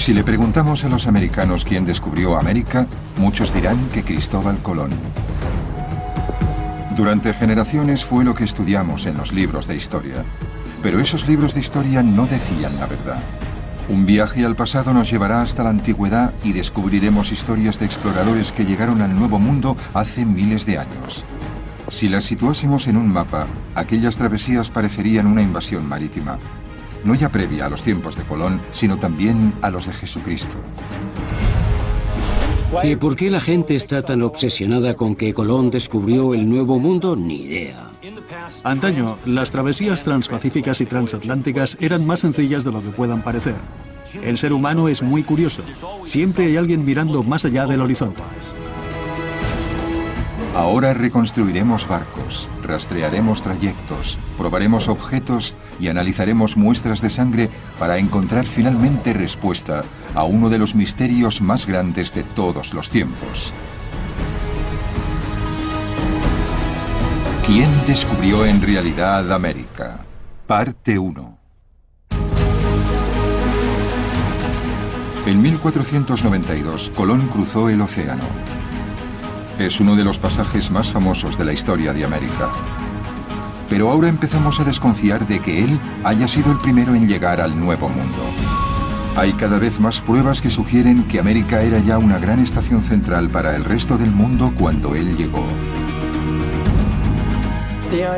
Si le preguntamos a los americanos quién descubrió América, muchos dirán que Cristóbal Colón. Durante generaciones fue lo que estudiamos en los libros de historia. Pero esos libros de historia no decían la verdad. Un viaje al pasado nos llevará hasta la antigüedad y descubriremos historias de exploradores que llegaron al Nuevo Mundo hace miles de años. Si las situásemos en un mapa, aquellas travesías parecerían una invasión marítima, no ya previa a los tiempos de Colón, sino también a los de Jesucristo. ¿Y por qué la gente está tan obsesionada con que Colón descubrió el Nuevo Mundo? Ni idea. Antaño, las travesías transpacíficas y transatlánticas eran más sencillas de lo que puedan parecer. El ser humano es muy curioso. Siempre hay alguien mirando más allá del horizonte. Ahora reconstruiremos barcos, rastrearemos trayectos, probaremos objetos y analizaremos muestras de sangre para encontrar finalmente respuesta a uno de los misterios más grandes de todos los tiempos. ¿Quién descubrió en realidad América? Parte 1. En 1492, Colón cruzó el océano. Es uno de los pasajes más famosos de la historia de América. Pero ahora empezamos a desconfiar de que él haya sido el primero en llegar al Nuevo Mundo. Hay cada vez más pruebas que sugieren que América era ya una gran estación central para el resto del mundo cuando él llegó.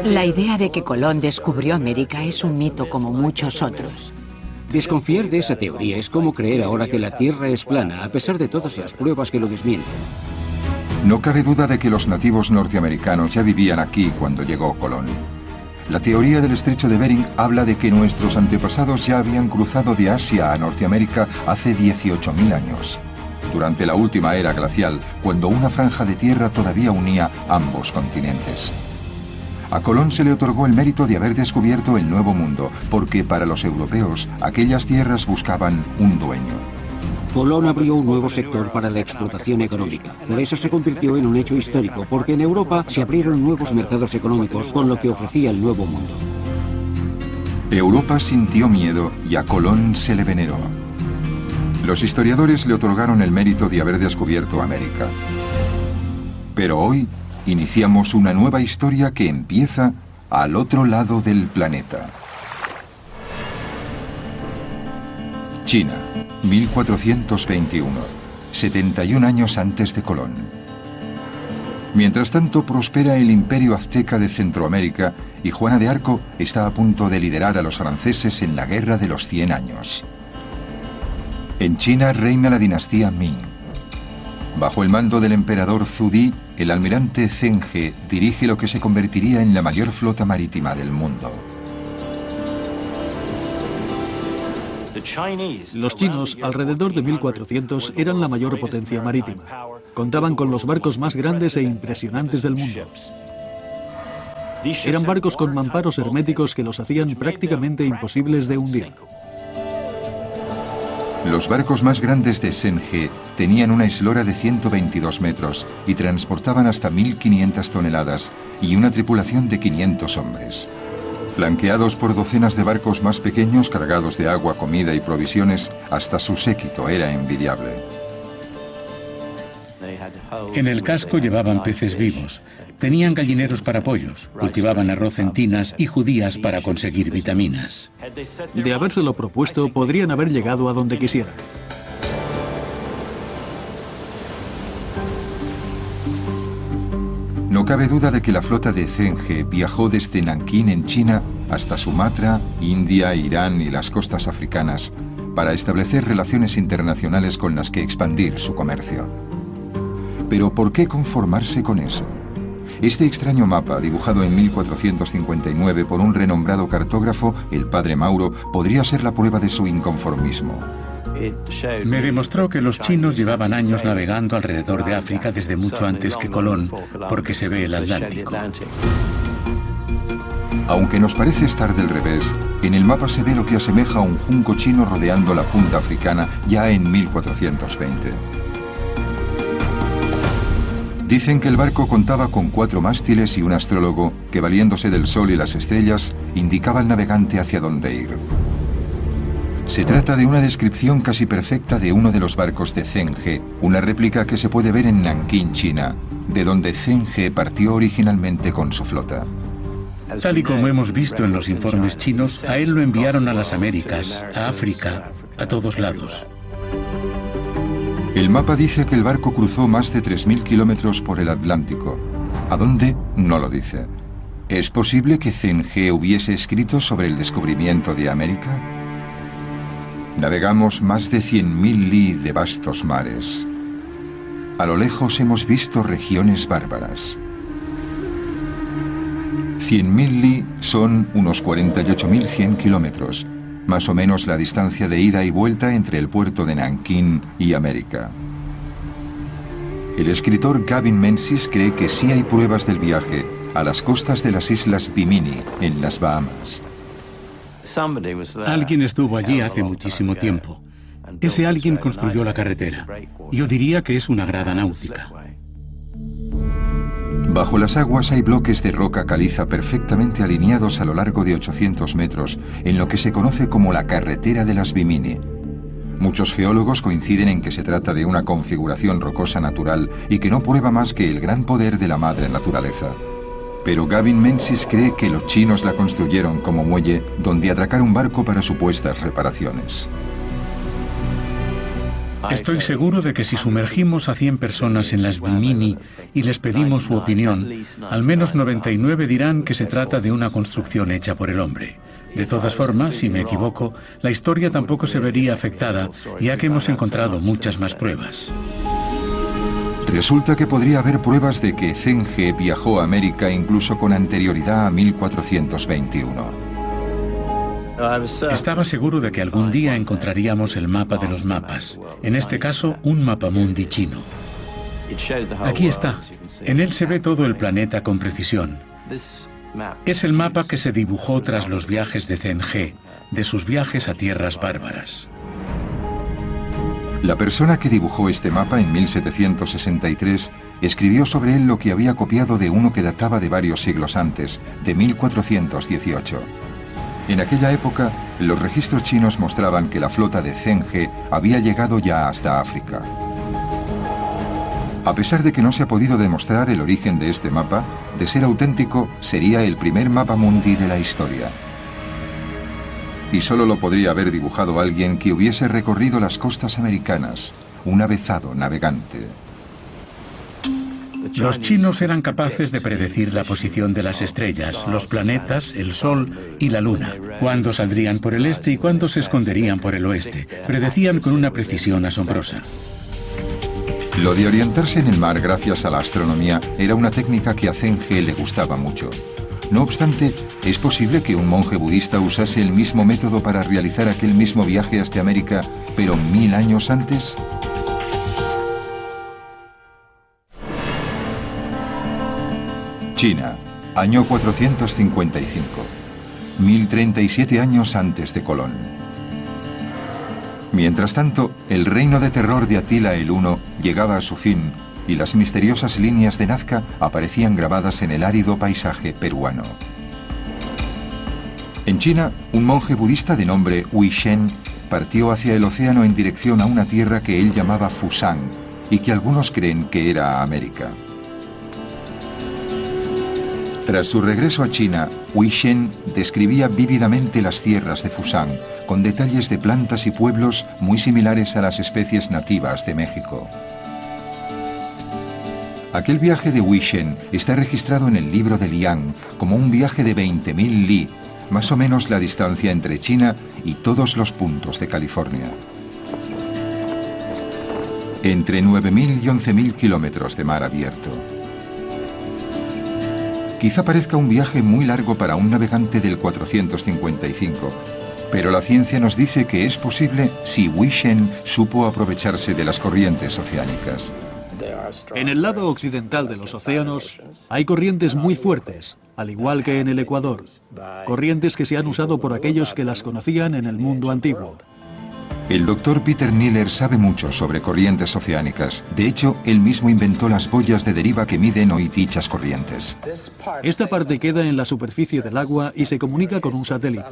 La idea de que Colón descubrió América es un mito como muchos otros. Desconfiar de esa teoría es como creer ahora que la Tierra es plana, a pesar de todas las pruebas que lo desmienten. No cabe duda de que los nativos norteamericanos ya vivían aquí cuando llegó Colón. La teoría del estrecho de Bering habla de que nuestros antepasados ya habían cruzado de Asia a Norteamérica hace 18.000 años, durante la última era glacial, cuando una franja de tierra todavía unía ambos continentes. A Colón se le otorgó el mérito de haber descubierto el Nuevo Mundo, porque para los europeos aquellas tierras buscaban un dueño. Colón abrió un nuevo sector para la explotación económica. Por eso se convirtió en un hecho histórico, porque en Europa se abrieron nuevos mercados económicos con lo que ofrecía el Nuevo Mundo. Europa sintió miedo y a Colón se le veneró. Los historiadores le otorgaron el mérito de haber descubierto América. Pero hoy iniciamos una nueva historia que empieza al otro lado del planeta. China. 1421, 71 años antes de Colón. Mientras tanto, prospera el imperio azteca de Centroamérica y Juana de Arco está a punto de liderar a los franceses en la Guerra de los Cien Años. En China reina la dinastía Ming. Bajo el mando del emperador Zudi, el almirante Zheng He dirige lo que se convertiría en la mayor flota marítima del mundo. Los chinos, alrededor de 1400, eran la mayor potencia marítima. Contaban con los barcos más grandes e impresionantes del mundo. Eran barcos con mamparos herméticos que los hacían prácticamente imposibles de hundir. Los barcos más grandes de Senge tenían una eslora de 122 metros y transportaban hasta 1.500 toneladas y una tripulación de 500 hombres. Flanqueados por docenas de barcos más pequeños cargados de agua, comida y provisiones, hasta su séquito era envidiable. En el casco llevaban peces vivos, tenían gallineros para pollos, cultivaban arroz en tinas y judías para conseguir vitaminas. De habérselo propuesto, podrían haber llegado a donde quisieran. No cabe duda de que la flota de Zenge viajó desde Nankín en China hasta Sumatra, India, Irán y las costas africanas para establecer relaciones internacionales con las que expandir su comercio. Pero ¿por qué conformarse con eso? Este extraño mapa, dibujado en 1459 por un renombrado cartógrafo, el padre Mauro, podría ser la prueba de su inconformismo. Me demostró que los chinos llevaban años navegando alrededor de África desde mucho antes que Colón, porque se ve el Atlántico. Aunque nos parece estar del revés, en el mapa se ve lo que asemeja a un junco chino rodeando la punta africana ya en 1420. Dicen que el barco contaba con cuatro mástiles y un astrólogo que, valiéndose del sol y las estrellas, indicaba al navegante hacia dónde ir. Se trata de una descripción casi perfecta de uno de los barcos de Zheng una réplica que se puede ver en Nanking, China, de donde Zheng partió originalmente con su flota. Tal y como hemos visto en los informes chinos, a él lo enviaron a las Américas, a África, a todos lados. El mapa dice que el barco cruzó más de 3.000 kilómetros por el Atlántico. ¿A dónde? No lo dice. ¿Es posible que Zheng hubiese escrito sobre el descubrimiento de América? Navegamos más de 100.000 li de vastos mares. A lo lejos hemos visto regiones bárbaras. 100.000 li son unos 48.100 kilómetros, más o menos la distancia de ida y vuelta entre el puerto de Nankín y América. El escritor Gavin Menzies cree que sí hay pruebas del viaje a las costas de las islas Bimini, en las Bahamas. Alguien estuvo allí hace muchísimo tiempo. Ese alguien construyó la carretera. Yo diría que es una grada náutica. Bajo las aguas hay bloques de roca caliza perfectamente alineados a lo largo de 800 metros, en lo que se conoce como la carretera de las Bimini. Muchos geólogos coinciden en que se trata de una configuración rocosa natural y que no prueba más que el gran poder de la madre naturaleza. Pero Gavin Menzies cree que los chinos la construyeron como muelle donde atracar un barco para supuestas reparaciones. Estoy seguro de que si sumergimos a 100 personas en las Bimini y les pedimos su opinión, al menos 99 dirán que se trata de una construcción hecha por el hombre. De todas formas, si me equivoco, la historia tampoco se vería afectada, ya que hemos encontrado muchas más pruebas. Resulta que podría haber pruebas de que Zheng viajó a América incluso con anterioridad a 1421. Estaba seguro de que algún día encontraríamos el mapa de los mapas, en este caso un mapa mundi chino. Aquí está. En él se ve todo el planeta con precisión. Es el mapa que se dibujó tras los viajes de Zheng de sus viajes a tierras bárbaras. La persona que dibujó este mapa en 1763 escribió sobre él lo que había copiado de uno que databa de varios siglos antes, de 1418. En aquella época, los registros chinos mostraban que la flota de Zheng había llegado ya hasta África. A pesar de que no se ha podido demostrar el origen de este mapa, de ser auténtico, sería el primer mapa mundi de la historia. Y solo lo podría haber dibujado alguien que hubiese recorrido las costas americanas, un avezado navegante. Los chinos eran capaces de predecir la posición de las estrellas, los planetas, el Sol y la Luna, cuándo saldrían por el este y cuándo se esconderían por el oeste. Predecían con una precisión asombrosa. Lo de orientarse en el mar gracias a la astronomía era una técnica que a Zenge le gustaba mucho. No obstante, ¿es posible que un monje budista usase el mismo método para realizar aquel mismo viaje hasta América, pero mil años antes? China, año 455, 1037 años antes de Colón. Mientras tanto, el reino de terror de Atila el Uno llegaba a su fin y las misteriosas líneas de Nazca aparecían grabadas en el árido paisaje peruano. En China, un monje budista de nombre Hui Shen partió hacia el océano en dirección a una tierra que él llamaba Fusang y que algunos creen que era América. Tras su regreso a China, Hui Shen describía vívidamente las tierras de Fusang, con detalles de plantas y pueblos muy similares a las especies nativas de México. Aquel viaje de Hui Shen está registrado en el libro de Liang como un viaje de 20.000 li, más o menos la distancia entre China y todos los puntos de California. Entre 9.000 y 11.000 kilómetros de mar abierto. Quizá parezca un viaje muy largo para un navegante del 455, pero la ciencia nos dice que es posible si Shen supo aprovecharse de las corrientes oceánicas. En el lado occidental de los océanos hay corrientes muy fuertes, al igual que en el Ecuador, corrientes que se han usado por aquellos que las conocían en el mundo antiguo. El doctor Peter Niller sabe mucho sobre corrientes oceánicas. De hecho, él mismo inventó las boyas de deriva que miden hoy dichas corrientes. Esta parte queda en la superficie del agua y se comunica con un satélite.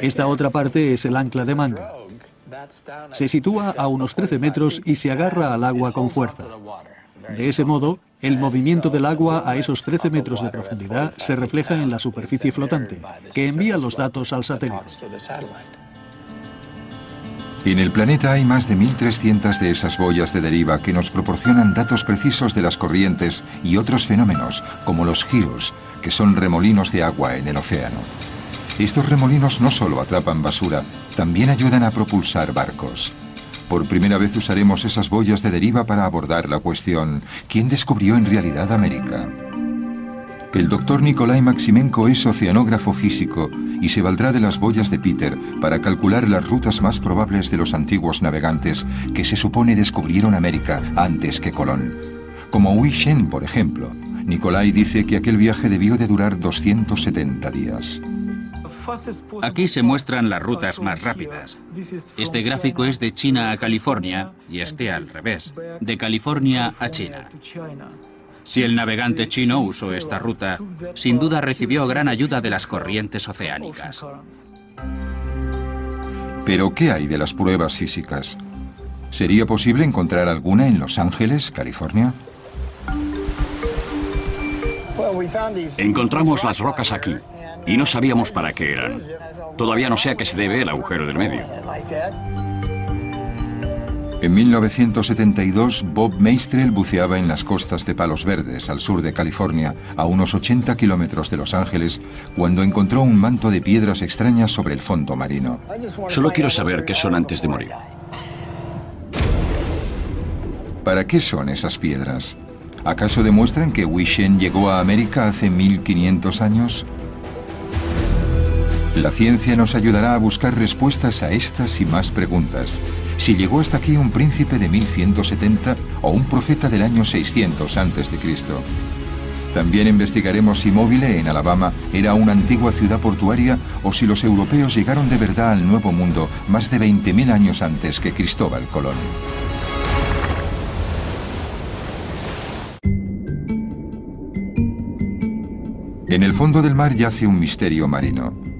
Esta otra parte es el ancla de manga. Se sitúa a unos 13 metros y se agarra al agua con fuerza. De ese modo, el movimiento del agua a esos 13 metros de profundidad se refleja en la superficie flotante, que envía los datos al satélite. En el planeta hay más de 1.300 de esas boyas de deriva que nos proporcionan datos precisos de las corrientes y otros fenómenos, como los giros, que son remolinos de agua en el océano. Estos remolinos no solo atrapan basura, también ayudan a propulsar barcos. Por primera vez usaremos esas boyas de deriva para abordar la cuestión, ¿quién descubrió en realidad América? El doctor Nikolai Maximenko es oceanógrafo físico y se valdrá de las boyas de Peter para calcular las rutas más probables de los antiguos navegantes que se supone descubrieron América antes que Colón. Como Hui Shen, por ejemplo. Nikolai dice que aquel viaje debió de durar 270 días. Aquí se muestran las rutas más rápidas. Este gráfico es de China a California y este al revés, de California a China. Si el navegante chino usó esta ruta, sin duda recibió gran ayuda de las corrientes oceánicas. Pero ¿qué hay de las pruebas físicas? ¿Sería posible encontrar alguna en Los Ángeles, California? Encontramos las rocas aquí y no sabíamos para qué eran. Todavía no sé a qué se debe el agujero del medio. En 1972, Bob Meistrel buceaba en las costas de Palos Verdes, al sur de California, a unos 80 kilómetros de Los Ángeles, cuando encontró un manto de piedras extrañas sobre el fondo marino. Solo quiero saber qué son antes de morir. ¿Para qué son esas piedras? ¿Acaso demuestran que Wishen llegó a América hace 1500 años? La ciencia nos ayudará a buscar respuestas a estas y más preguntas. Si llegó hasta aquí un príncipe de 1170 o un profeta del año 600 a.C. También investigaremos si Móvile, en Alabama, era una antigua ciudad portuaria o si los europeos llegaron de verdad al Nuevo Mundo más de 20.000 años antes que Cristóbal Colón. En el fondo del mar yace un misterio marino.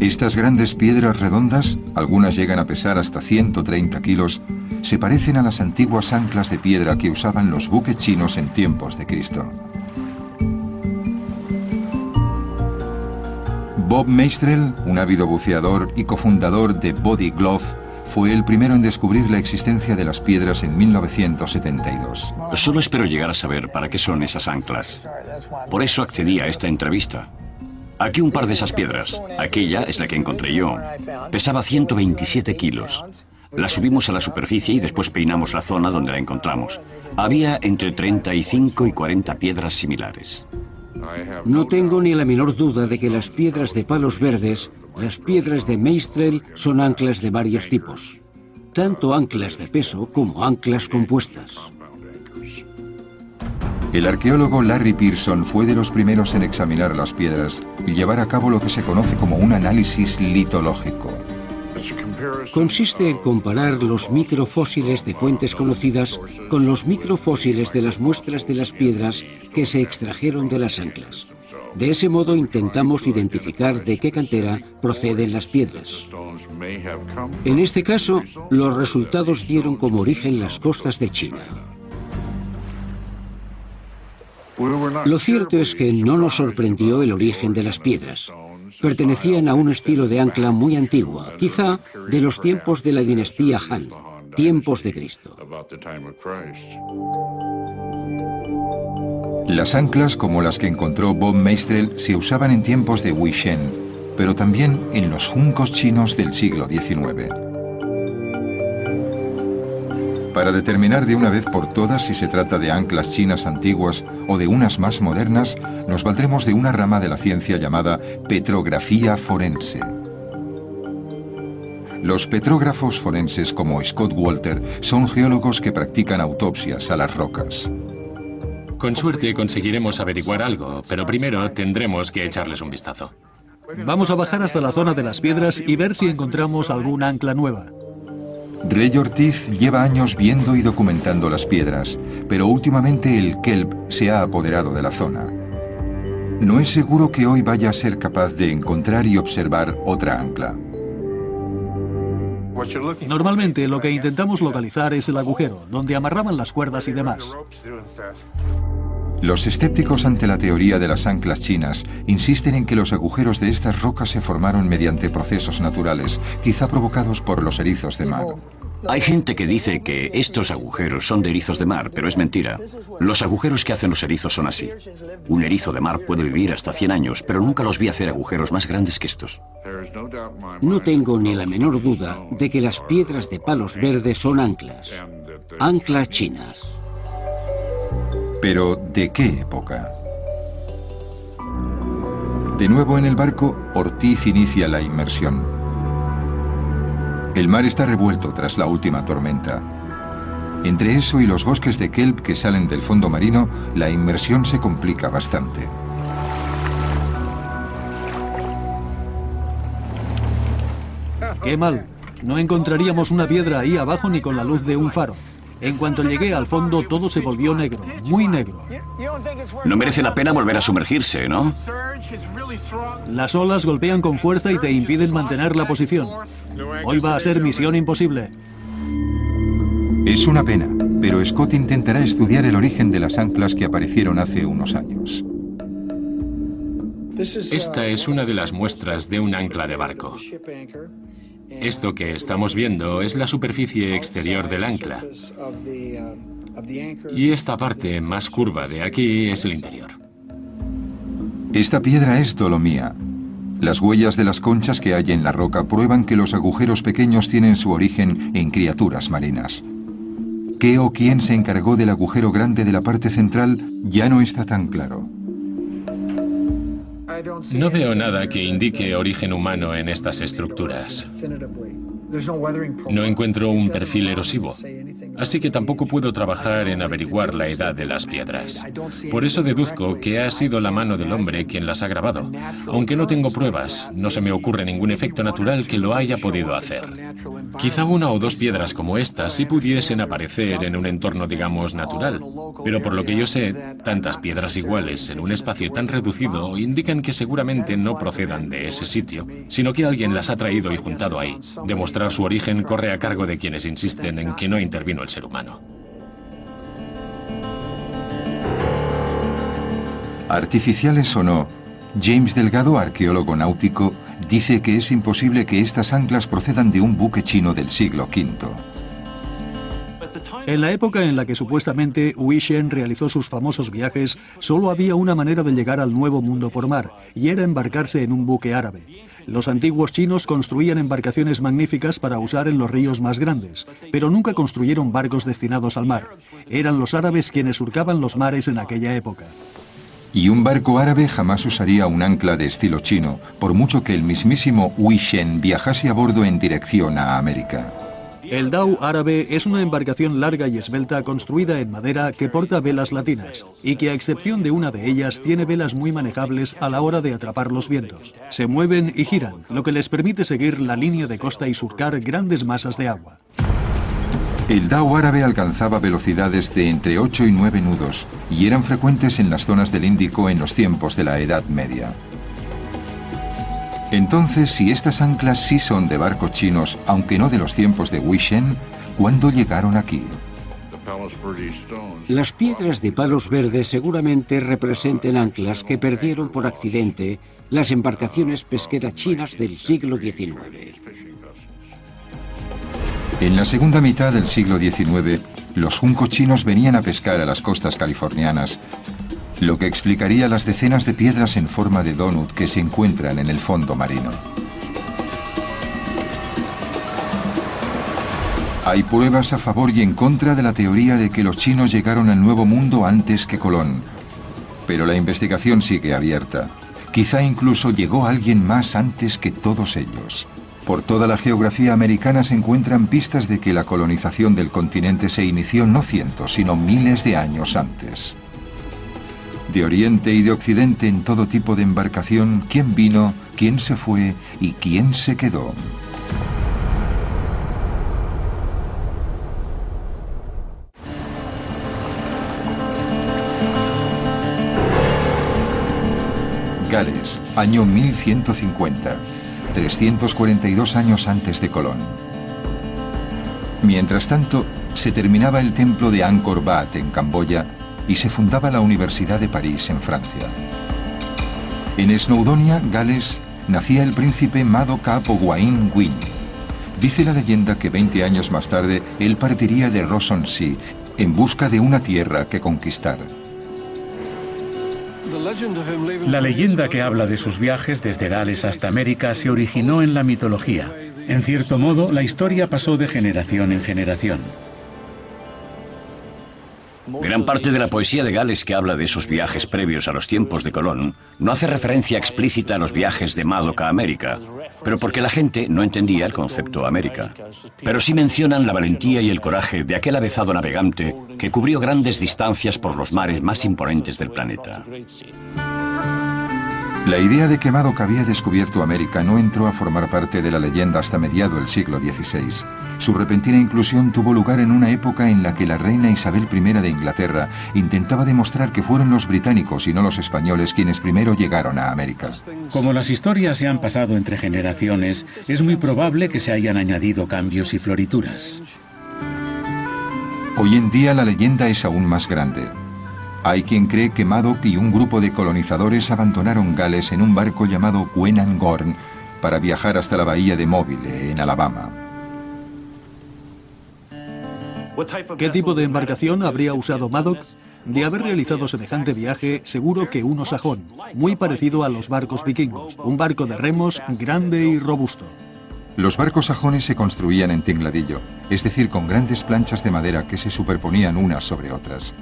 Estas grandes piedras redondas, algunas llegan a pesar hasta 130 kilos, se parecen a las antiguas anclas de piedra que usaban los buques chinos en tiempos de Cristo. Bob Meistrel, un ávido buceador y cofundador de Body Glove, fue el primero en descubrir la existencia de las piedras en 1972. Solo espero llegar a saber para qué son esas anclas. Por eso accedí a esta entrevista. Aquí un par de esas piedras. Aquella es la que encontré yo. Pesaba 127 kilos. La subimos a la superficie y después peinamos la zona donde la encontramos. Había entre 35 y 40 piedras similares. No tengo ni la menor duda de que las piedras de palos verdes, las piedras de Meistrel, son anclas de varios tipos. Tanto anclas de peso como anclas compuestas. El arqueólogo Larry Pearson fue de los primeros en examinar las piedras y llevar a cabo lo que se conoce como un análisis litológico. Consiste en comparar los microfósiles de fuentes conocidas con los microfósiles de las muestras de las piedras que se extrajeron de las anclas. De ese modo intentamos identificar de qué cantera proceden las piedras. En este caso, los resultados dieron como origen las costas de China. Lo cierto es que no nos sorprendió el origen de las piedras. Pertenecían a un estilo de ancla muy antiguo, quizá de los tiempos de la dinastía Han, tiempos de Cristo. Las anclas, como las que encontró Bob Meistrel, se usaban en tiempos de Wei Shen, pero también en los juncos chinos del siglo XIX. Para determinar de una vez por todas si se trata de anclas chinas antiguas o de unas más modernas, nos valdremos de una rama de la ciencia llamada petrografía forense. Los petrógrafos forenses como Scott Walter son geólogos que practican autopsias a las rocas. Con suerte conseguiremos averiguar algo, pero primero tendremos que echarles un vistazo. Vamos a bajar hasta la zona de las piedras y ver si encontramos algún ancla nueva. Rey Ortiz lleva años viendo y documentando las piedras, pero últimamente el kelp se ha apoderado de la zona. no es seguro que hoy vaya a ser capaz de encontrar y observar otra ancla. Normalmente lo que intentamos localizar es el agujero, donde amarraban las cuerdas y demás. Los escépticos ante la teoría de las anclas chinas insisten en que los agujeros de estas rocas se formaron mediante procesos naturales, quizá provocados por los erizos de mar. Hay gente que dice que estos agujeros son de erizos de mar, pero es mentira. Los agujeros que hacen los erizos son así. Un erizo de mar puede vivir hasta 100 años, pero nunca los vi hacer agujeros más grandes que estos. No tengo ni la menor duda de que las piedras de palos verdes son anclas. Anclas chinas. Pero, ¿de qué época? De nuevo en el barco, Ortiz inicia la inmersión. El mar está revuelto tras la última tormenta. Entre eso y los bosques de kelp que salen del fondo marino, la inmersión se complica bastante. ¡Qué mal! No encontraríamos una piedra ahí abajo ni con la luz de un faro. En cuanto llegué al fondo todo se volvió negro, muy negro. No merece la pena volver a sumergirse, ¿no? Las olas golpean con fuerza y te impiden mantener la posición. Hoy va a ser misión imposible. Es una pena, pero Scott intentará estudiar el origen de las anclas que aparecieron hace unos años. Esta es una de las muestras de un ancla de barco. Esto que estamos viendo es la superficie exterior del ancla. Y esta parte más curva de aquí es el interior. Esta piedra es dolomía. Las huellas de las conchas que hay en la roca prueban que los agujeros pequeños tienen su origen en criaturas marinas. ¿Qué o quién se encargó del agujero grande de la parte central ya no está tan claro? No veo nada que indique origen humano en estas estructuras. No encuentro un perfil erosivo así que tampoco puedo trabajar en averiguar la edad de las piedras. Por eso deduzco que ha sido la mano del hombre quien las ha grabado. Aunque no tengo pruebas, no se me ocurre ningún efecto natural que lo haya podido hacer. Quizá una o dos piedras como esta sí pudiesen aparecer en un entorno, digamos, natural, pero por lo que yo sé, tantas piedras iguales en un espacio tan reducido indican que seguramente no procedan de ese sitio, sino que alguien las ha traído y juntado ahí. Demostrar su origen corre a cargo de quienes insisten en que no intervino ser humano. Artificiales o no, James Delgado, arqueólogo náutico, dice que es imposible que estas anclas procedan de un buque chino del siglo V. En la época en la que supuestamente Hui Shen realizó sus famosos viajes, solo había una manera de llegar al Nuevo Mundo por mar, y era embarcarse en un buque árabe. Los antiguos chinos construían embarcaciones magníficas para usar en los ríos más grandes, pero nunca construyeron barcos destinados al mar. Eran los árabes quienes surcaban los mares en aquella época. Y un barco árabe jamás usaría un ancla de estilo chino, por mucho que el mismísimo Hui Shen viajase a bordo en dirección a América. El Dao árabe es una embarcación larga y esbelta construida en madera que porta velas latinas y que a excepción de una de ellas tiene velas muy manejables a la hora de atrapar los vientos. Se mueven y giran, lo que les permite seguir la línea de costa y surcar grandes masas de agua. El Dao árabe alcanzaba velocidades de entre 8 y 9 nudos y eran frecuentes en las zonas del Índico en los tiempos de la Edad Media. Entonces, si estas anclas sí son de barcos chinos, aunque no de los tiempos de Wishen, ¿cuándo llegaron aquí? Las piedras de palos verdes seguramente representen anclas que perdieron por accidente las embarcaciones pesqueras chinas del siglo XIX. En la segunda mitad del siglo XIX, los juncos chinos venían a pescar a las costas californianas lo que explicaría las decenas de piedras en forma de donut que se encuentran en el fondo marino. Hay pruebas a favor y en contra de la teoría de que los chinos llegaron al Nuevo Mundo antes que Colón. Pero la investigación sigue abierta. Quizá incluso llegó alguien más antes que todos ellos. Por toda la geografía americana se encuentran pistas de que la colonización del continente se inició no cientos, sino miles de años antes de Oriente y de Occidente en todo tipo de embarcación, quién vino, quién se fue y quién se quedó. Gales, año 1150, 342 años antes de Colón. Mientras tanto, se terminaba el templo de Angkor Wat en Camboya y se fundaba la Universidad de París en Francia. En Snowdonia, Gales, nacía el príncipe Mado Wain Win. Dice la leyenda que 20 años más tarde él partiría de Rossonsea en busca de una tierra que conquistar. La leyenda que habla de sus viajes desde Gales hasta América se originó en la mitología. En cierto modo, la historia pasó de generación en generación. Gran parte de la poesía de Gales que habla de esos viajes previos a los tiempos de Colón no hace referencia explícita a los viajes de Madoc a América, pero porque la gente no entendía el concepto América. Pero sí mencionan la valentía y el coraje de aquel avezado navegante que cubrió grandes distancias por los mares más imponentes del planeta. La idea de que Madoc había descubierto América no entró a formar parte de la leyenda hasta mediado el siglo XVI. Su repentina inclusión tuvo lugar en una época en la que la reina Isabel I de Inglaterra intentaba demostrar que fueron los británicos y no los españoles quienes primero llegaron a América. Como las historias se han pasado entre generaciones, es muy probable que se hayan añadido cambios y florituras. Hoy en día la leyenda es aún más grande. Hay quien cree que Madoc y un grupo de colonizadores abandonaron Gales en un barco llamado Gwenan Gorn para viajar hasta la bahía de Mobile, en Alabama. ¿Qué tipo de embarcación habría usado Madoc? De haber realizado semejante viaje, seguro que uno sajón, muy parecido a los barcos vikingos, un barco de remos grande y robusto. Los barcos sajones se construían en tingladillo, es decir, con grandes planchas de madera que se superponían unas sobre otras.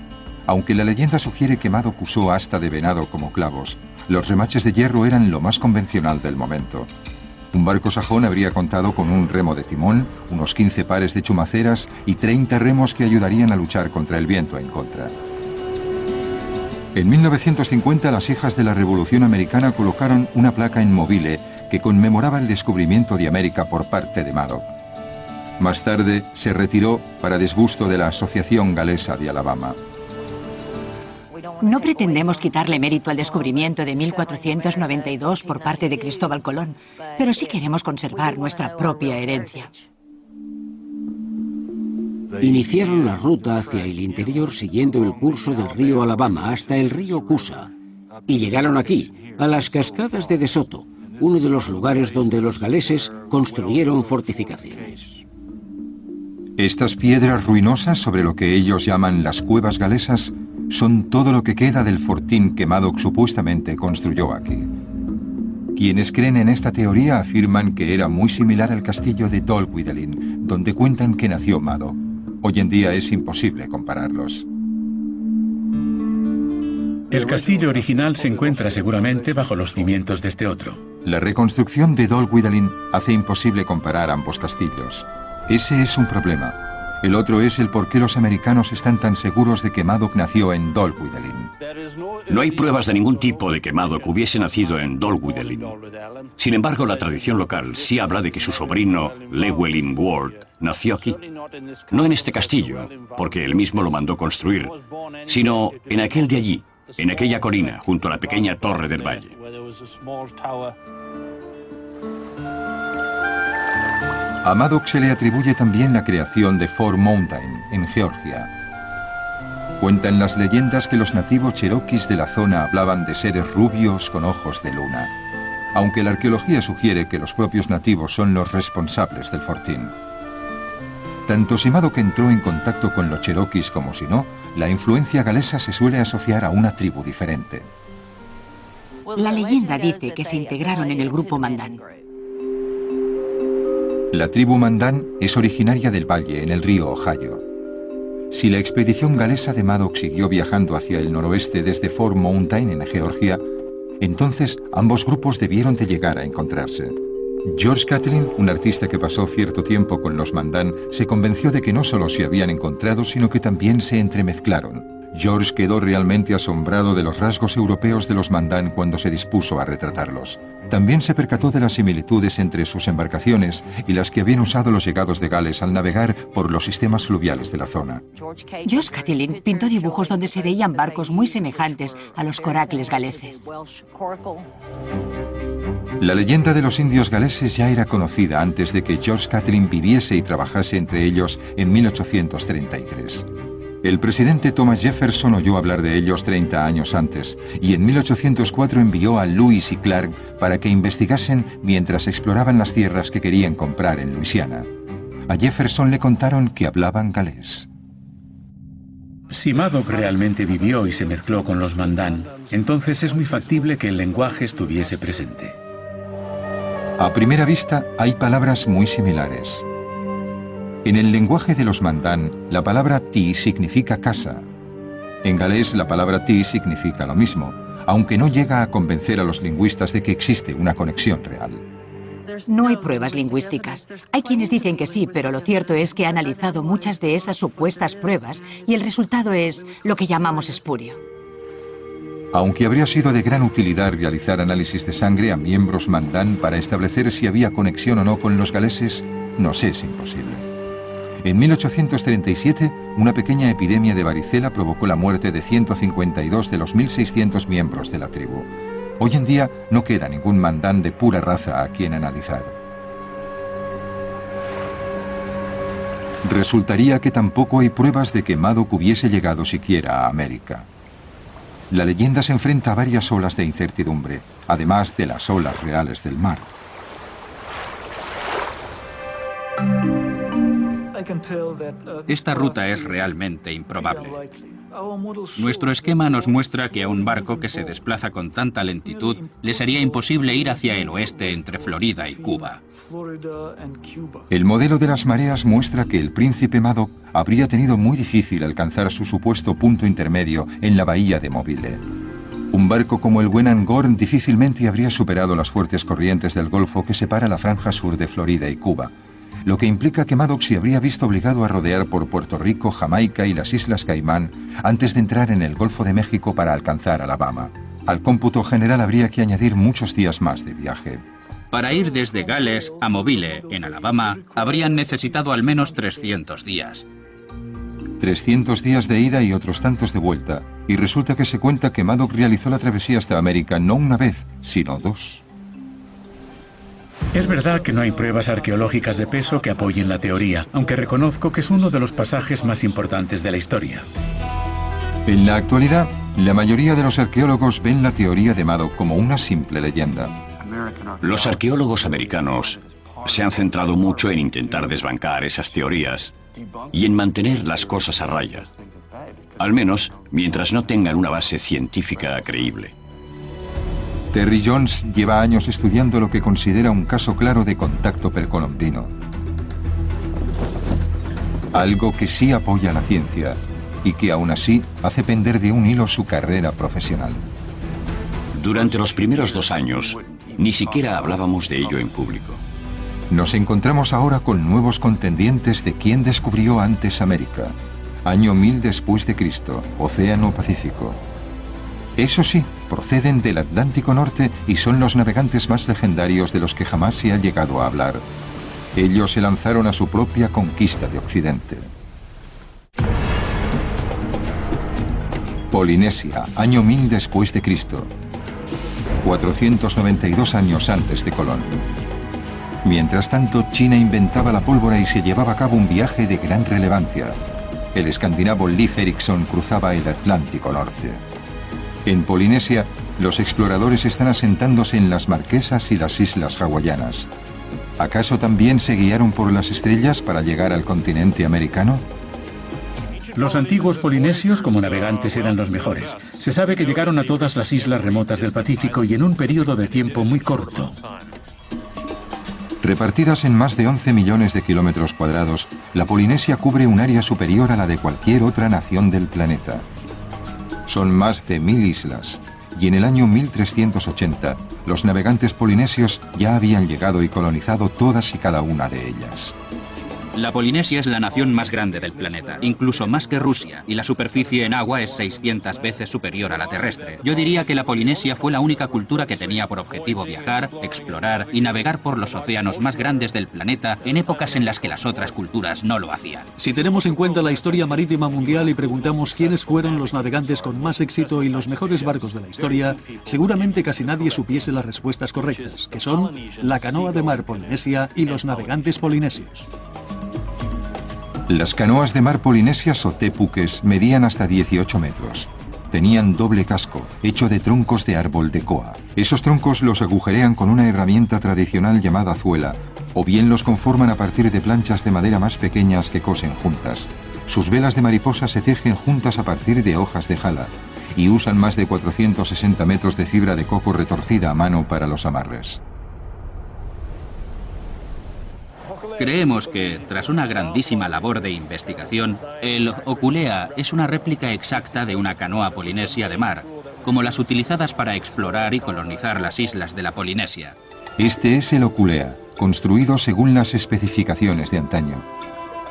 Aunque la leyenda sugiere que Madoc usó asta de venado como clavos, los remaches de hierro eran lo más convencional del momento. Un barco sajón habría contado con un remo de timón, unos 15 pares de chumaceras y 30 remos que ayudarían a luchar contra el viento en contra. En 1950 las hijas de la Revolución Americana colocaron una placa en Mobile que conmemoraba el descubrimiento de América por parte de Madoc. Más tarde se retiró para disgusto de la Asociación Galesa de Alabama. No pretendemos quitarle mérito al descubrimiento de 1492 por parte de Cristóbal Colón, pero sí queremos conservar nuestra propia herencia. Iniciaron la ruta hacia el interior siguiendo el curso del río Alabama hasta el río Cusa y llegaron aquí, a las cascadas de De Soto, uno de los lugares donde los galeses construyeron fortificaciones. Estas piedras ruinosas sobre lo que ellos llaman las cuevas galesas son todo lo que queda del fortín que Madoc supuestamente construyó aquí. Quienes creen en esta teoría afirman que era muy similar al castillo de Dolwyddelin, donde cuentan que nació Madoc. Hoy en día es imposible compararlos. El castillo original se encuentra seguramente bajo los cimientos de este otro. La reconstrucción de Dolwyddelin hace imposible comparar ambos castillos. Ese es un problema, el otro es el por qué los americanos están tan seguros de que Madoc nació en Dolwyddelin. No hay pruebas de ningún tipo de que Madoc hubiese nacido en Dolwyddelin. Sin embargo, la tradición local sí habla de que su sobrino, Llewellyn Ward, nació aquí. No en este castillo, porque él mismo lo mandó construir, sino en aquel de allí, en aquella colina, junto a la pequeña torre del valle. A Madoc se le atribuye también la creación de Fort Mountain, en Georgia. Cuentan las leyendas que los nativos cherokees de la zona hablaban de seres rubios con ojos de luna, aunque la arqueología sugiere que los propios nativos son los responsables del fortín. Tanto si Madoc entró en contacto con los cherokees como si no, la influencia galesa se suele asociar a una tribu diferente. La leyenda dice que se integraron en el grupo Mandan. La tribu Mandan es originaria del valle, en el río Ohio. Si la expedición galesa de Madoc siguió viajando hacia el noroeste desde Fort Mountain, en Georgia, entonces ambos grupos debieron de llegar a encontrarse. George Catlin, un artista que pasó cierto tiempo con los Mandan, se convenció de que no solo se habían encontrado, sino que también se entremezclaron. George quedó realmente asombrado de los rasgos europeos de los Mandan cuando se dispuso a retratarlos. También se percató de las similitudes entre sus embarcaciones y las que habían usado los llegados de Gales al navegar por los sistemas fluviales de la zona. George Catlin pintó dibujos donde se veían barcos muy semejantes a los coracles galeses. La leyenda de los indios galeses ya era conocida antes de que George Catlin viviese y trabajase entre ellos en 1833. El presidente Thomas Jefferson oyó hablar de ellos 30 años antes y en 1804 envió a Lewis y Clark para que investigasen mientras exploraban las tierras que querían comprar en Luisiana. A Jefferson le contaron que hablaban galés. Si Madoc realmente vivió y se mezcló con los Mandan, entonces es muy factible que el lenguaje estuviese presente. A primera vista hay palabras muy similares. En el lenguaje de los mandán, la palabra ti significa casa. En galés, la palabra ti significa lo mismo, aunque no llega a convencer a los lingüistas de que existe una conexión real. No hay pruebas lingüísticas. Hay quienes dicen que sí, pero lo cierto es que he analizado muchas de esas supuestas pruebas y el resultado es lo que llamamos espurio. Aunque habría sido de gran utilidad realizar análisis de sangre a miembros mandán para establecer si había conexión o no con los galeses, nos es imposible. En 1837, una pequeña epidemia de varicela provocó la muerte de 152 de los 1.600 miembros de la tribu. Hoy en día no queda ningún mandán de pura raza a quien analizar. Resultaría que tampoco hay pruebas de que Madoc hubiese llegado siquiera a América. La leyenda se enfrenta a varias olas de incertidumbre, además de las olas reales del mar. Esta ruta es realmente improbable. Nuestro esquema nos muestra que a un barco que se desplaza con tanta lentitud le sería imposible ir hacia el oeste entre Florida y Cuba. El modelo de las mareas muestra que el príncipe Madoc habría tenido muy difícil alcanzar su supuesto punto intermedio en la bahía de Mobile. Un barco como el Gorn difícilmente habría superado las fuertes corrientes del Golfo que separa la franja sur de Florida y Cuba lo que implica que Maddox se habría visto obligado a rodear por Puerto Rico, Jamaica y las Islas Caimán antes de entrar en el Golfo de México para alcanzar Alabama. Al cómputo general habría que añadir muchos días más de viaje. Para ir desde Gales a Mobile, en Alabama, habrían necesitado al menos 300 días. 300 días de ida y otros tantos de vuelta, y resulta que se cuenta que Maddox realizó la travesía hasta América no una vez, sino dos. Es verdad que no hay pruebas arqueológicas de peso que apoyen la teoría, aunque reconozco que es uno de los pasajes más importantes de la historia. En la actualidad, la mayoría de los arqueólogos ven la teoría de Mado como una simple leyenda. Los arqueólogos americanos se han centrado mucho en intentar desbancar esas teorías y en mantener las cosas a raya, al menos mientras no tengan una base científica creíble. Terry Jones lleva años estudiando lo que considera un caso claro de contacto percolombino. Algo que sí apoya la ciencia y que aún así hace pender de un hilo su carrera profesional. Durante los primeros dos años, ni siquiera hablábamos de ello en público. Nos encontramos ahora con nuevos contendientes de quién descubrió antes América. Año 1000 después de Cristo, Océano Pacífico. Eso sí, proceden del Atlántico Norte y son los navegantes más legendarios de los que jamás se ha llegado a hablar. Ellos se lanzaron a su propia conquista de Occidente. Polinesia, año 1000 después de Cristo. 492 años antes de Colón. Mientras tanto, China inventaba la pólvora y se llevaba a cabo un viaje de gran relevancia. El escandinavo Leif Erikson cruzaba el Atlántico Norte. En Polinesia, los exploradores están asentándose en las Marquesas y las Islas Hawaianas. ¿Acaso también se guiaron por las estrellas para llegar al continente americano? Los antiguos polinesios como navegantes eran los mejores. Se sabe que llegaron a todas las islas remotas del Pacífico y en un periodo de tiempo muy corto. Repartidas en más de 11 millones de kilómetros cuadrados, la Polinesia cubre un área superior a la de cualquier otra nación del planeta. Son más de mil islas, y en el año 1380 los navegantes polinesios ya habían llegado y colonizado todas y cada una de ellas. La Polinesia es la nación más grande del planeta, incluso más que Rusia, y la superficie en agua es 600 veces superior a la terrestre. Yo diría que la Polinesia fue la única cultura que tenía por objetivo viajar, explorar y navegar por los océanos más grandes del planeta en épocas en las que las otras culturas no lo hacían. Si tenemos en cuenta la historia marítima mundial y preguntamos quiénes fueron los navegantes con más éxito y los mejores barcos de la historia, seguramente casi nadie supiese las respuestas correctas, que son la canoa de mar polinesia y los navegantes polinesios. Las canoas de mar polinesias o tepuques medían hasta 18 metros. Tenían doble casco, hecho de troncos de árbol de coa. Esos troncos los agujerean con una herramienta tradicional llamada zuela, o bien los conforman a partir de planchas de madera más pequeñas que cosen juntas. Sus velas de mariposa se tejen juntas a partir de hojas de jala y usan más de 460 metros de fibra de coco retorcida a mano para los amarres. Creemos que, tras una grandísima labor de investigación, el Oculea es una réplica exacta de una canoa polinesia de mar, como las utilizadas para explorar y colonizar las islas de la Polinesia. Este es el Oculea, construido según las especificaciones de antaño.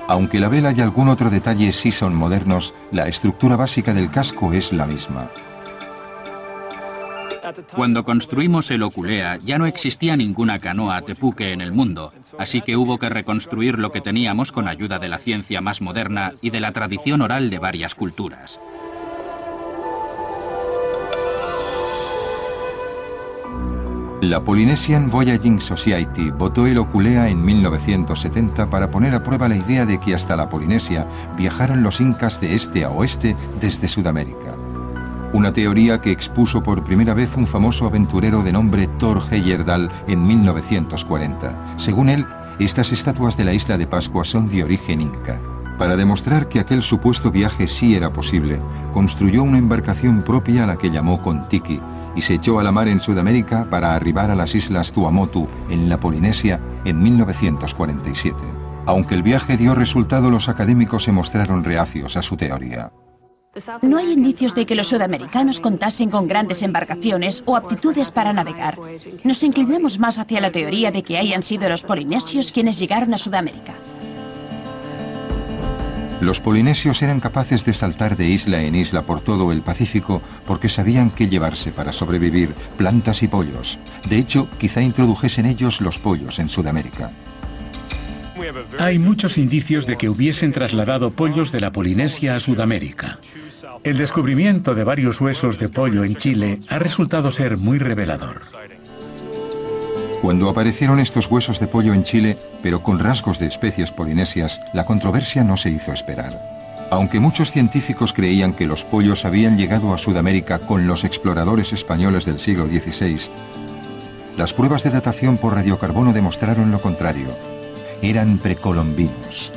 Aunque la vela y algún otro detalle sí son modernos, la estructura básica del casco es la misma. Cuando construimos el Oculea ya no existía ninguna canoa tepuque en el mundo, así que hubo que reconstruir lo que teníamos con ayuda de la ciencia más moderna y de la tradición oral de varias culturas. La Polynesian Voyaging Society votó el Oculea en 1970 para poner a prueba la idea de que hasta la Polinesia viajaron los incas de este a oeste desde Sudamérica. Una teoría que expuso por primera vez un famoso aventurero de nombre Thor Heyerdahl en 1940. Según él, estas estatuas de la isla de Pascua son de origen inca. Para demostrar que aquel supuesto viaje sí era posible, construyó una embarcación propia a la que llamó Contiki y se echó a la mar en Sudamérica para arribar a las islas Tuamotu, en la Polinesia, en 1947. Aunque el viaje dio resultado, los académicos se mostraron reacios a su teoría. No hay indicios de que los sudamericanos contasen con grandes embarcaciones o aptitudes para navegar. Nos inclinamos más hacia la teoría de que hayan sido los polinesios quienes llegaron a Sudamérica. Los polinesios eran capaces de saltar de isla en isla por todo el Pacífico porque sabían qué llevarse para sobrevivir, plantas y pollos. De hecho, quizá introdujesen ellos los pollos en Sudamérica. Hay muchos indicios de que hubiesen trasladado pollos de la Polinesia a Sudamérica. El descubrimiento de varios huesos de pollo en Chile ha resultado ser muy revelador. Cuando aparecieron estos huesos de pollo en Chile, pero con rasgos de especies polinesias, la controversia no se hizo esperar. Aunque muchos científicos creían que los pollos habían llegado a Sudamérica con los exploradores españoles del siglo XVI, las pruebas de datación por radiocarbono demostraron lo contrario. Eran precolombinos.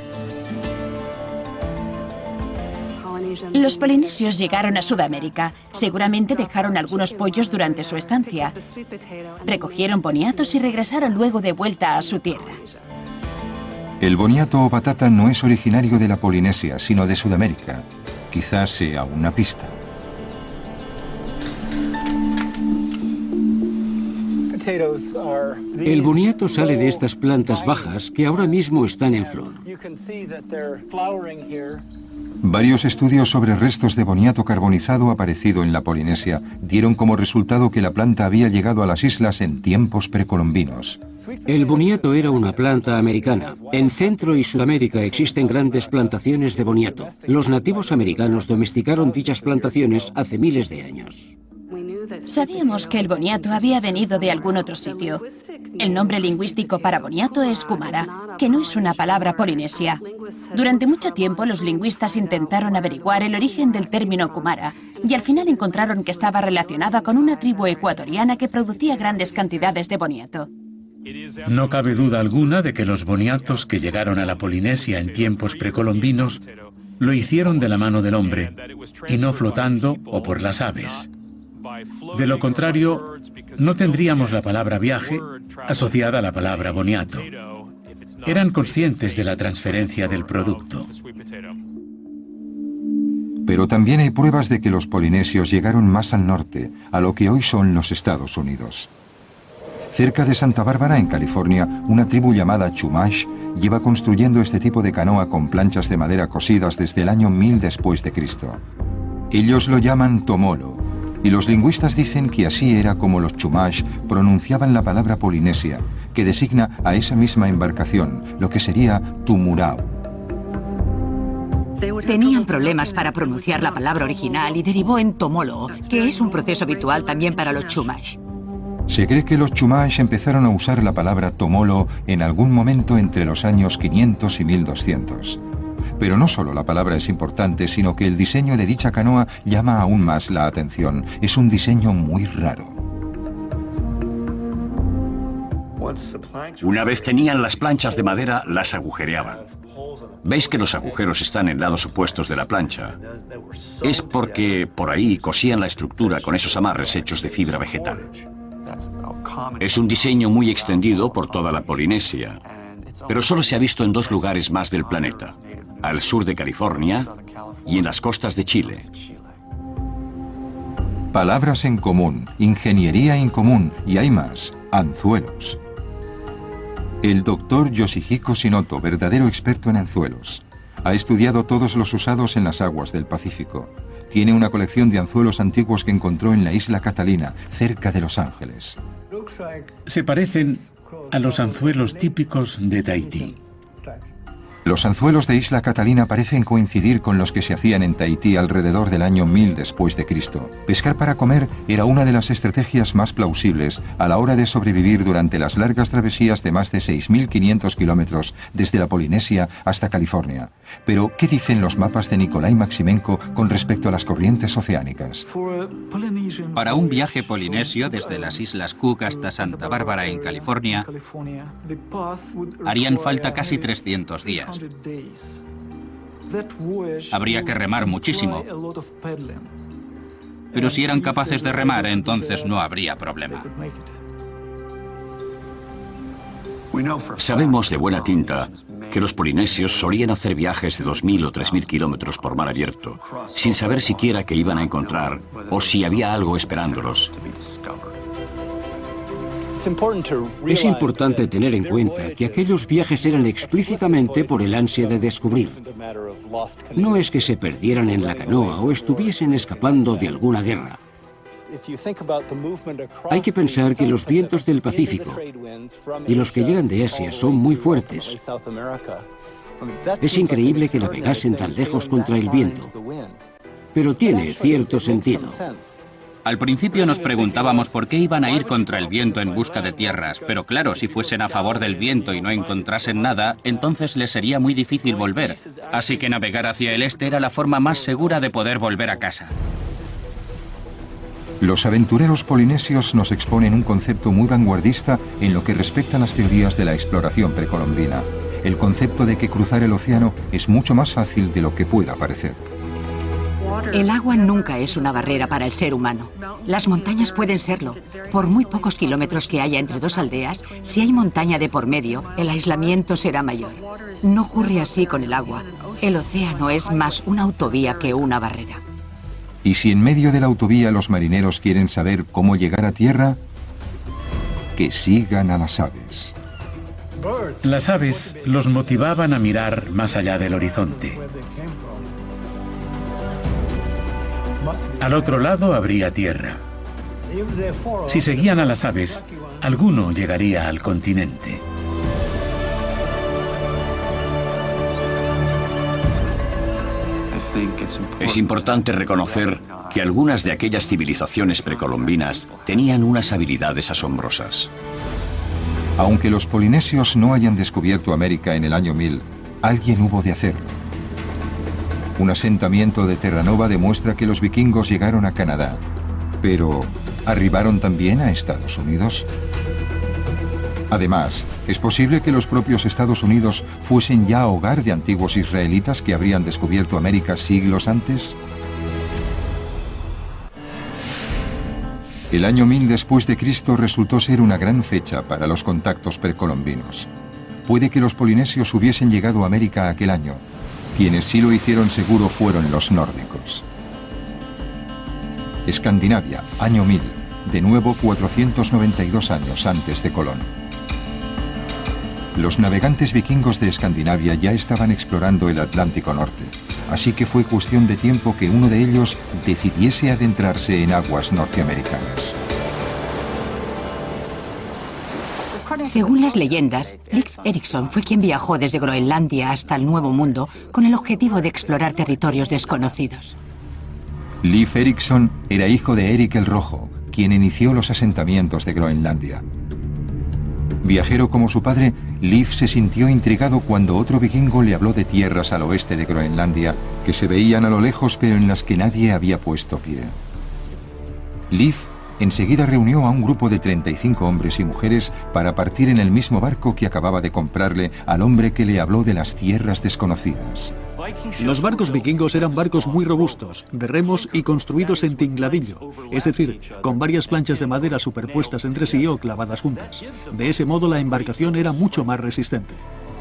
Los polinesios llegaron a Sudamérica. Seguramente dejaron algunos pollos durante su estancia. Recogieron boniatos y regresaron luego de vuelta a su tierra. El boniato o patata no es originario de la Polinesia, sino de Sudamérica. Quizás sea una pista. El boniato sale de estas plantas bajas que ahora mismo están en flor. Varios estudios sobre restos de boniato carbonizado aparecido en la Polinesia dieron como resultado que la planta había llegado a las islas en tiempos precolombinos. El boniato era una planta americana. En Centro y Sudamérica existen grandes plantaciones de boniato. Los nativos americanos domesticaron dichas plantaciones hace miles de años. Sabíamos que el boniato había venido de algún otro sitio. El nombre lingüístico para boniato es kumara, que no es una palabra polinesia. Durante mucho tiempo los lingüistas intentaron averiguar el origen del término kumara y al final encontraron que estaba relacionada con una tribu ecuatoriana que producía grandes cantidades de boniato. No cabe duda alguna de que los boniatos que llegaron a la Polinesia en tiempos precolombinos lo hicieron de la mano del hombre y no flotando o por las aves. De lo contrario, no tendríamos la palabra viaje asociada a la palabra boniato. Eran conscientes de la transferencia del producto. Pero también hay pruebas de que los polinesios llegaron más al norte, a lo que hoy son los Estados Unidos. Cerca de Santa Bárbara, en California, una tribu llamada Chumash lleva construyendo este tipo de canoa con planchas de madera cosidas desde el año 1000 después de Cristo. Ellos lo llaman tomolo, y los lingüistas dicen que así era como los Chumash pronunciaban la palabra polinesia, que designa a esa misma embarcación, lo que sería Tumurao. Tenían problemas para pronunciar la palabra original y derivó en tomolo, que es un proceso habitual también para los Chumash. Se cree que los Chumash empezaron a usar la palabra tomolo en algún momento entre los años 500 y 1200. Pero no solo la palabra es importante, sino que el diseño de dicha canoa llama aún más la atención. Es un diseño muy raro. Una vez tenían las planchas de madera, las agujereaban. ¿Veis que los agujeros están en lados opuestos de la plancha? Es porque por ahí cosían la estructura con esos amarres hechos de fibra vegetal. Es un diseño muy extendido por toda la Polinesia, pero solo se ha visto en dos lugares más del planeta, al sur de California y en las costas de Chile. Palabras en común, ingeniería en común y hay más, anzuelos. El doctor Yoshihiko Shinoto, verdadero experto en anzuelos, ha estudiado todos los usados en las aguas del Pacífico. Tiene una colección de anzuelos antiguos que encontró en la isla Catalina, cerca de Los Ángeles. Se parecen a los anzuelos típicos de Tahití. Los anzuelos de Isla Catalina parecen coincidir con los que se hacían en Tahití alrededor del año 1000 después de Cristo. Pescar para comer era una de las estrategias más plausibles a la hora de sobrevivir durante las largas travesías de más de 6.500 kilómetros desde la Polinesia hasta California. Pero, ¿qué dicen los mapas de Nikolai Maximenko con respecto a las corrientes oceánicas? Para un viaje polinesio desde las Islas Cook hasta Santa Bárbara en California, harían falta casi 300 días. Habría que remar muchísimo. Pero si eran capaces de remar, entonces no habría problema. Sabemos de buena tinta que los polinesios solían hacer viajes de 2.000 o 3.000 kilómetros por mar abierto, sin saber siquiera que iban a encontrar o si había algo esperándolos. Es importante tener en cuenta que aquellos viajes eran explícitamente por el ansia de descubrir. No es que se perdieran en la canoa o estuviesen escapando de alguna guerra. Hay que pensar que los vientos del Pacífico y los que llegan de Asia son muy fuertes. Es increíble que navegasen tan lejos contra el viento, pero tiene cierto sentido. Al principio nos preguntábamos por qué iban a ir contra el viento en busca de tierras, pero claro, si fuesen a favor del viento y no encontrasen nada, entonces les sería muy difícil volver. Así que navegar hacia el este era la forma más segura de poder volver a casa. Los aventureros polinesios nos exponen un concepto muy vanguardista en lo que respecta a las teorías de la exploración precolombina. El concepto de que cruzar el océano es mucho más fácil de lo que pueda parecer. El agua nunca es una barrera para el ser humano. Las montañas pueden serlo. Por muy pocos kilómetros que haya entre dos aldeas, si hay montaña de por medio, el aislamiento será mayor. No ocurre así con el agua. El océano es más una autovía que una barrera. Y si en medio de la autovía los marineros quieren saber cómo llegar a tierra, que sigan a las aves. Las aves los motivaban a mirar más allá del horizonte. Al otro lado habría tierra. Si seguían a las aves, alguno llegaría al continente. Es importante reconocer que algunas de aquellas civilizaciones precolombinas tenían unas habilidades asombrosas. Aunque los polinesios no hayan descubierto América en el año 1000, alguien hubo de hacerlo. Un asentamiento de Terranova demuestra que los vikingos llegaron a Canadá. Pero, ¿arribaron también a Estados Unidos? Además, ¿es posible que los propios Estados Unidos fuesen ya hogar de antiguos israelitas que habrían descubierto América siglos antes? El año 1000 después de Cristo resultó ser una gran fecha para los contactos precolombinos. Puede que los polinesios hubiesen llegado a América aquel año. Quienes sí lo hicieron seguro fueron los nórdicos. Escandinavia, año 1000. de nuevo 492 años antes de Colón. Los navegantes vikingos de Escandinavia ya estaban explorando el Atlántico Norte, así que fue cuestión de tiempo que uno de ellos decidiese adentrarse en aguas norteamericanas. Según las leyendas, Leif Erikson fue quien viajó desde Groenlandia hasta el Nuevo Mundo con el objetivo de explorar territorios desconocidos. Leif Erikson era hijo de Erik el Rojo, quien inició los asentamientos de Groenlandia. Viajero como su padre, Leif se sintió intrigado cuando otro vikingo le habló de tierras al oeste de Groenlandia que se veían a lo lejos pero en las que nadie había puesto pie. Leif enseguida reunió a un grupo de 35 hombres y mujeres para partir en el mismo barco que acababa de comprarle al hombre que le habló de las tierras desconocidas. Los barcos vikingos eran barcos muy robustos, de remos y construidos en tingladillo, es decir, con varias planchas de madera superpuestas entre sí o clavadas juntas. De ese modo la embarcación era mucho más resistente.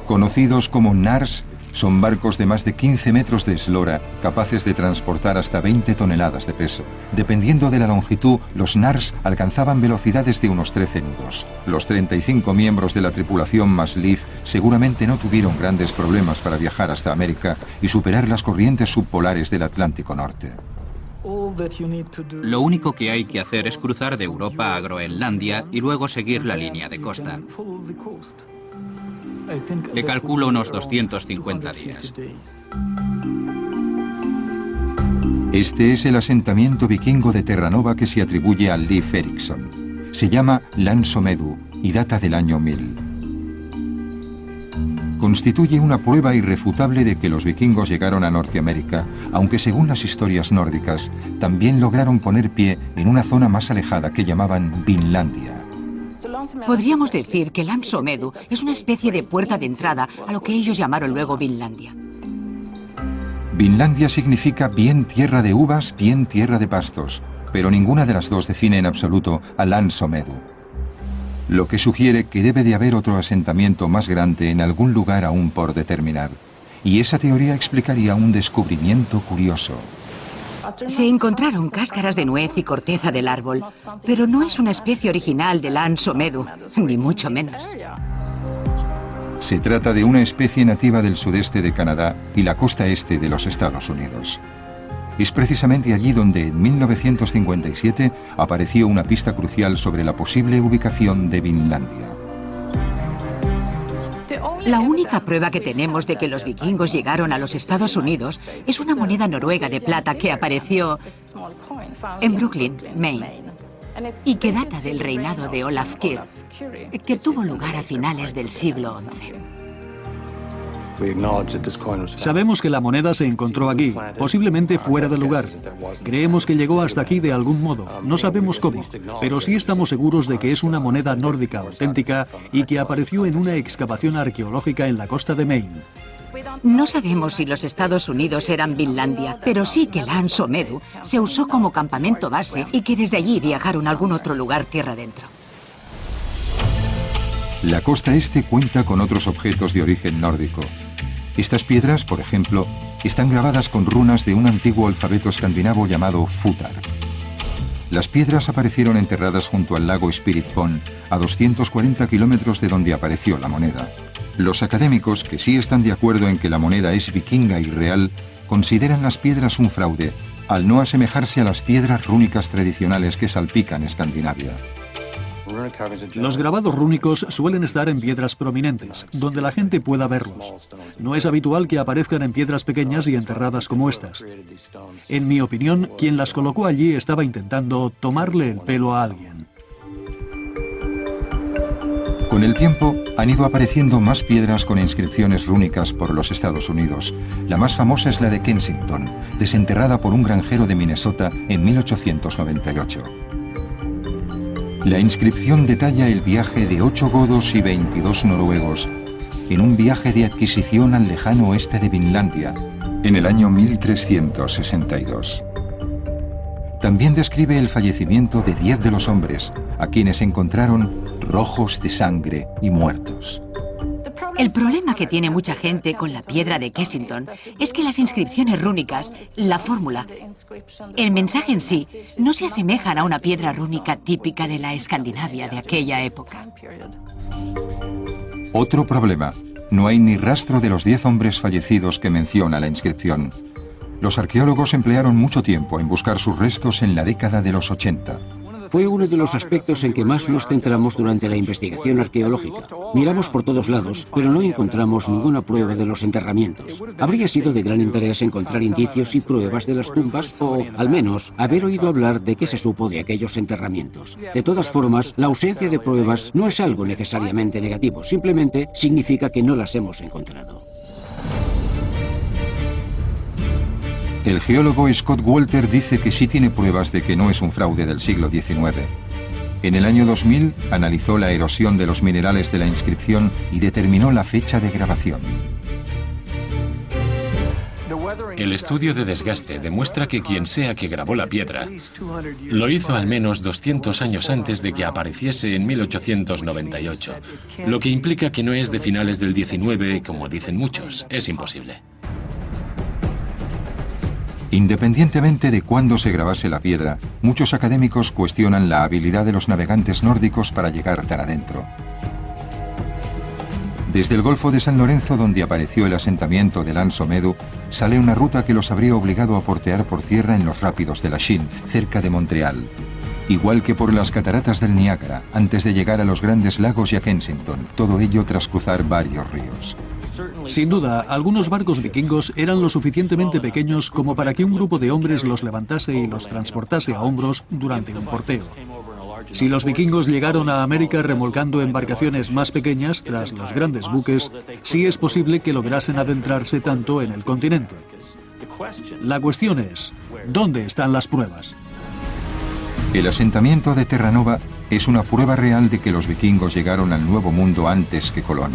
Conocidos como NARS, son barcos de más de 15 metros de eslora, capaces de transportar hasta 20 toneladas de peso. Dependiendo de la longitud, los NARS alcanzaban velocidades de unos 13 nudos. Los 35 miembros de la tripulación más Leaf seguramente no tuvieron grandes problemas para viajar hasta América y superar las corrientes subpolares del Atlántico Norte. Lo único que hay que hacer es cruzar de Europa a Groenlandia y luego seguir la línea de costa. Le calculo unos 250 días. Este es el asentamiento vikingo de Terranova que se atribuye a Leif Erikson. Se llama Lansomedu y data del año 1000. Constituye una prueba irrefutable de que los vikingos llegaron a Norteamérica, aunque según las historias nórdicas, también lograron poner pie en una zona más alejada que llamaban Vinlandia. Podríamos decir que Lamsomedu es una especie de puerta de entrada a lo que ellos llamaron luego Vinlandia. Vinlandia significa bien tierra de uvas, bien tierra de pastos, pero ninguna de las dos define en absoluto a Lansomedu. Lo que sugiere que debe de haber otro asentamiento más grande en algún lugar aún por determinar. Y esa teoría explicaría un descubrimiento curioso. Se encontraron cáscaras de nuez y corteza del árbol, pero no es una especie original del ansomedu, ni mucho menos. Se trata de una especie nativa del sudeste de Canadá y la costa este de los Estados Unidos. Es precisamente allí donde en 1957 apareció una pista crucial sobre la posible ubicación de Vinlandia. La única prueba que tenemos de que los vikingos llegaron a los Estados Unidos es una moneda noruega de plata que apareció en Brooklyn, Maine, y que data del reinado de Olaf Kyrre, que tuvo lugar a finales del siglo XI. Sabemos que la moneda se encontró aquí, posiblemente fuera del lugar. Creemos que llegó hasta aquí de algún modo, no sabemos cómo, pero sí estamos seguros de que es una moneda nórdica auténtica y que apareció en una excavación arqueológica en la costa de Maine. No sabemos si los Estados Unidos eran Finlandia, pero sí que la Ansomedu se usó como campamento base y que desde allí viajaron a algún otro lugar tierra adentro. La costa este cuenta con otros objetos de origen nórdico. Estas piedras, por ejemplo, están grabadas con runas de un antiguo alfabeto escandinavo llamado Futar. Las piedras aparecieron enterradas junto al lago Spirit Pond, a 240 kilómetros de donde apareció la moneda. Los académicos, que sí están de acuerdo en que la moneda es vikinga y real, consideran las piedras un fraude, al no asemejarse a las piedras rúnicas tradicionales que salpican Escandinavia. Los grabados rúnicos suelen estar en piedras prominentes, donde la gente pueda verlos. No es habitual que aparezcan en piedras pequeñas y enterradas como estas. En mi opinión, quien las colocó allí estaba intentando tomarle el pelo a alguien. Con el tiempo han ido apareciendo más piedras con inscripciones rúnicas por los Estados Unidos. La más famosa es la de Kensington, desenterrada por un granjero de Minnesota en 1898. La inscripción detalla el viaje de ocho godos y 22 noruegos en un viaje de adquisición al lejano oeste de Finlandia en el año 1362. También describe el fallecimiento de diez de los hombres, a quienes encontraron rojos de sangre y muertos. El problema que tiene mucha gente con la piedra de Kessington es que las inscripciones rúnicas, la fórmula, el mensaje en sí, no se asemejan a una piedra rúnica típica de la Escandinavia de aquella época. Otro problema. No hay ni rastro de los 10 hombres fallecidos que menciona la inscripción. Los arqueólogos emplearon mucho tiempo en buscar sus restos en la década de los 80. Fue uno de los aspectos en que más nos centramos durante la investigación arqueológica. Miramos por todos lados, pero no encontramos ninguna prueba de los enterramientos. Habría sido de gran interés encontrar indicios y pruebas de las tumbas o, al menos, haber oído hablar de qué se supo de aquellos enterramientos. De todas formas, la ausencia de pruebas no es algo necesariamente negativo, simplemente significa que no las hemos encontrado. El geólogo Scott Walter dice que sí tiene pruebas de que no es un fraude del siglo XIX. En el año 2000 analizó la erosión de los minerales de la inscripción y determinó la fecha de grabación. El estudio de desgaste demuestra que quien sea que grabó la piedra lo hizo al menos 200 años antes de que apareciese en 1898, lo que implica que no es de finales del 19 como dicen muchos, es imposible. Independientemente de cuándo se grabase la piedra, muchos académicos cuestionan la habilidad de los navegantes nórdicos para llegar tan adentro. Desde el Golfo de San Lorenzo, donde apareció el asentamiento del Anso Medu, sale una ruta que los habría obligado a portear por tierra en los rápidos de la Shin, cerca de Montreal. Igual que por las cataratas del Niágara, antes de llegar a los grandes lagos y a Kensington, todo ello tras cruzar varios ríos. Sin duda, algunos barcos vikingos eran lo suficientemente pequeños como para que un grupo de hombres los levantase y los transportase a hombros durante un porteo. Si los vikingos llegaron a América remolcando embarcaciones más pequeñas tras los grandes buques, sí es posible que lograsen adentrarse tanto en el continente. La cuestión es, ¿dónde están las pruebas? El asentamiento de Terranova es una prueba real de que los vikingos llegaron al Nuevo Mundo antes que Colón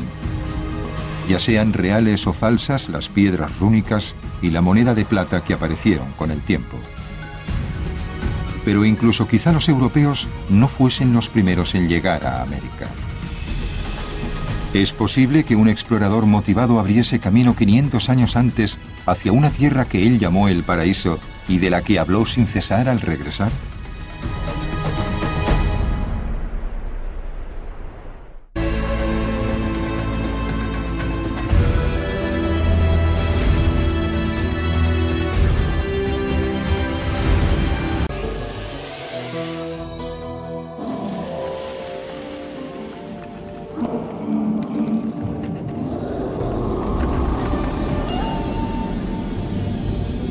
ya sean reales o falsas las piedras rúnicas y la moneda de plata que aparecieron con el tiempo. Pero incluso quizá los europeos no fuesen los primeros en llegar a América. Es posible que un explorador motivado abriese camino 500 años antes hacia una tierra que él llamó el paraíso y de la que habló sin cesar al regresar.